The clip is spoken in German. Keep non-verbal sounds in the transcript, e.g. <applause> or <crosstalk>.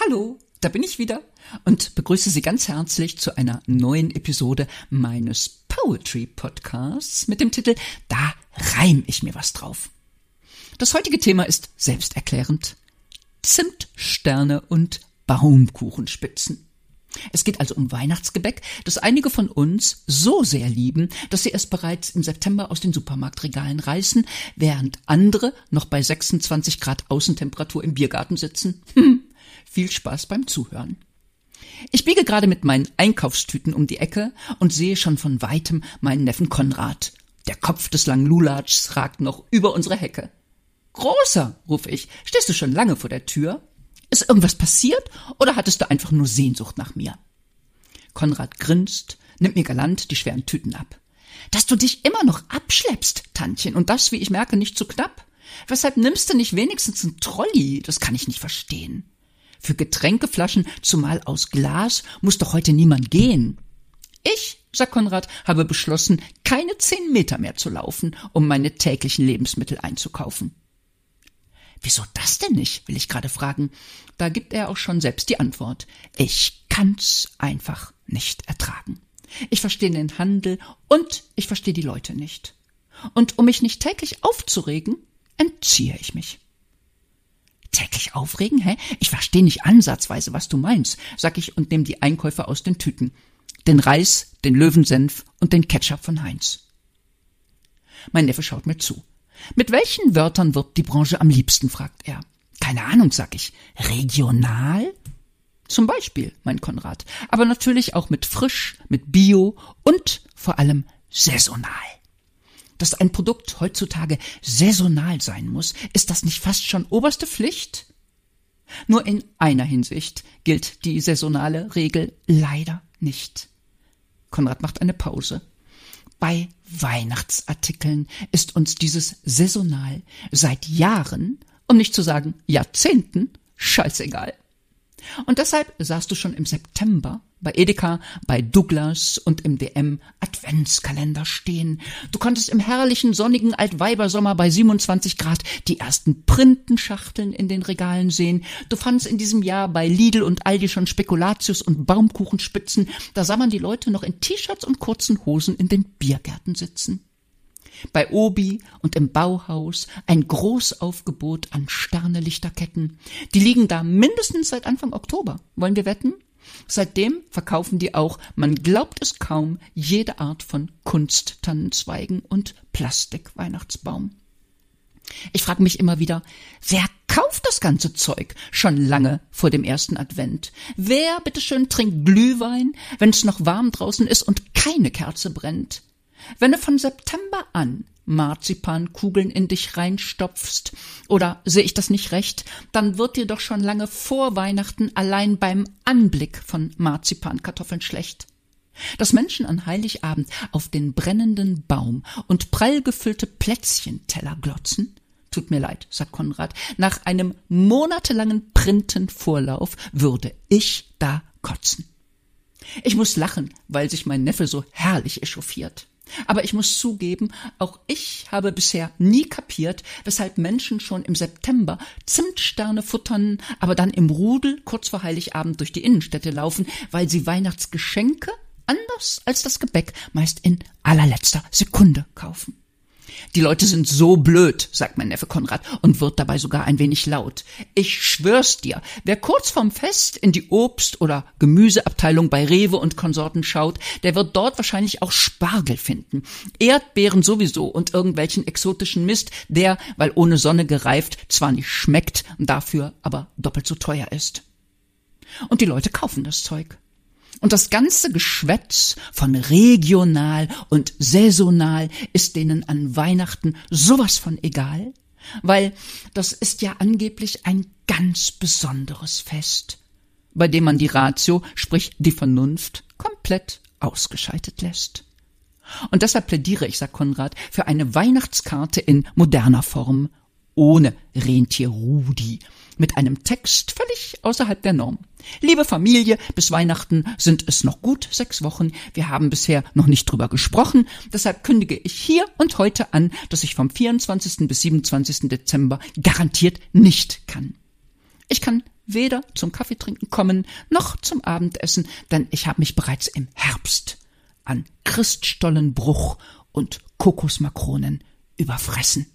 Hallo, da bin ich wieder und begrüße Sie ganz herzlich zu einer neuen Episode meines Poetry Podcasts mit dem Titel Da reim ich mir was drauf. Das heutige Thema ist selbsterklärend. Zimtsterne und Baumkuchenspitzen. Es geht also um Weihnachtsgebäck, das einige von uns so sehr lieben, dass sie es bereits im September aus den Supermarktregalen reißen, während andere noch bei 26 Grad Außentemperatur im Biergarten sitzen. Hm, <laughs> viel Spaß beim Zuhören. Ich biege gerade mit meinen Einkaufstüten um die Ecke und sehe schon von weitem meinen Neffen Konrad. Der Kopf des langen Lulatschs ragt noch über unsere Hecke. Großer, rufe ich, stehst du schon lange vor der Tür? Ist irgendwas passiert oder hattest du einfach nur Sehnsucht nach mir? Konrad grinst, nimmt mir galant die schweren Tüten ab. Dass du dich immer noch abschleppst, Tantchen, und das, wie ich merke, nicht zu knapp. Weshalb nimmst du nicht wenigstens ein Trolley? Das kann ich nicht verstehen. Für Getränkeflaschen, zumal aus Glas, muss doch heute niemand gehen. Ich, sagt Konrad, habe beschlossen, keine zehn Meter mehr zu laufen, um meine täglichen Lebensmittel einzukaufen. Wieso das denn nicht, will ich gerade fragen. Da gibt er auch schon selbst die Antwort. Ich kann's einfach nicht ertragen. Ich verstehe den Handel und ich verstehe die Leute nicht. Und um mich nicht täglich aufzuregen, entziehe ich mich. Täglich aufregen, hä? Ich verstehe nicht ansatzweise, was du meinst, sag ich und nehme die Einkäufe aus den Tüten. Den Reis, den Löwensenf und den Ketchup von Heinz. Mein Neffe schaut mir zu. Mit welchen Wörtern wird die Branche am liebsten, fragt er. Keine Ahnung, sag ich. Regional? Zum Beispiel, mein Konrad. Aber natürlich auch mit frisch, mit Bio und vor allem saisonal. Dass ein Produkt heutzutage saisonal sein muss, ist das nicht fast schon oberste Pflicht? Nur in einer Hinsicht gilt die saisonale Regel leider nicht. Konrad macht eine Pause. Bei Weihnachtsartikeln ist uns dieses saisonal seit Jahren, um nicht zu sagen Jahrzehnten, scheißegal. Und deshalb sahst du schon im September bei Edeka, bei Douglas und im DM Adventskalender stehen. Du konntest im herrlichen sonnigen Altweibersommer bei 27 Grad die ersten Printenschachteln in den Regalen sehen. Du fandst in diesem Jahr bei Lidl und Aldi schon Spekulatius und Baumkuchenspitzen. Da sah man die Leute noch in T-Shirts und kurzen Hosen in den Biergärten sitzen bei Obi und im Bauhaus ein Großaufgebot an Sternelichterketten. Die liegen da mindestens seit Anfang Oktober. Wollen wir wetten? Seitdem verkaufen die auch, man glaubt es kaum, jede Art von Kunsttannenzweigen und Plastikweihnachtsbaum. Ich frage mich immer wieder, wer kauft das ganze Zeug schon lange vor dem ersten Advent? Wer, bitteschön, trinkt Glühwein, wenn es noch warm draußen ist und keine Kerze brennt? Wenn du von September an Marzipankugeln in dich reinstopfst, oder sehe ich das nicht recht, dann wird dir doch schon lange vor Weihnachten allein beim Anblick von Marzipankartoffeln schlecht. Dass Menschen an Heiligabend auf den brennenden Baum und prall gefüllte Plätzchenteller glotzen, tut mir leid, sagt Konrad, nach einem monatelangen Printenvorlauf würde ich da kotzen. Ich muss lachen, weil sich mein Neffe so herrlich echauffiert. Aber ich muss zugeben, auch ich habe bisher nie kapiert, weshalb Menschen schon im September Zimtsterne futtern, aber dann im Rudel kurz vor Heiligabend durch die Innenstädte laufen, weil sie Weihnachtsgeschenke, anders als das Gebäck, meist in allerletzter Sekunde kaufen. Die Leute sind so blöd, sagt mein Neffe Konrad und wird dabei sogar ein wenig laut. Ich schwör's dir, wer kurz vorm Fest in die Obst- oder Gemüseabteilung bei Rewe und Konsorten schaut, der wird dort wahrscheinlich auch Spargel finden. Erdbeeren sowieso und irgendwelchen exotischen Mist, der, weil ohne Sonne gereift, zwar nicht schmeckt, dafür aber doppelt so teuer ist. Und die Leute kaufen das Zeug. Und das ganze Geschwätz von regional und saisonal ist denen an Weihnachten sowas von egal, weil das ist ja angeblich ein ganz besonderes Fest, bei dem man die Ratio, sprich die Vernunft, komplett ausgeschaltet lässt. Und deshalb plädiere ich, sagt Konrad, für eine Weihnachtskarte in moderner Form ohne Rentier Rudi mit einem Text völlig außerhalb der Norm. Liebe Familie, bis Weihnachten sind es noch gut sechs Wochen. Wir haben bisher noch nicht drüber gesprochen. Deshalb kündige ich hier und heute an, dass ich vom 24. bis 27. Dezember garantiert nicht kann. Ich kann weder zum Kaffeetrinken kommen noch zum Abendessen, denn ich habe mich bereits im Herbst an Christstollenbruch und Kokosmakronen überfressen.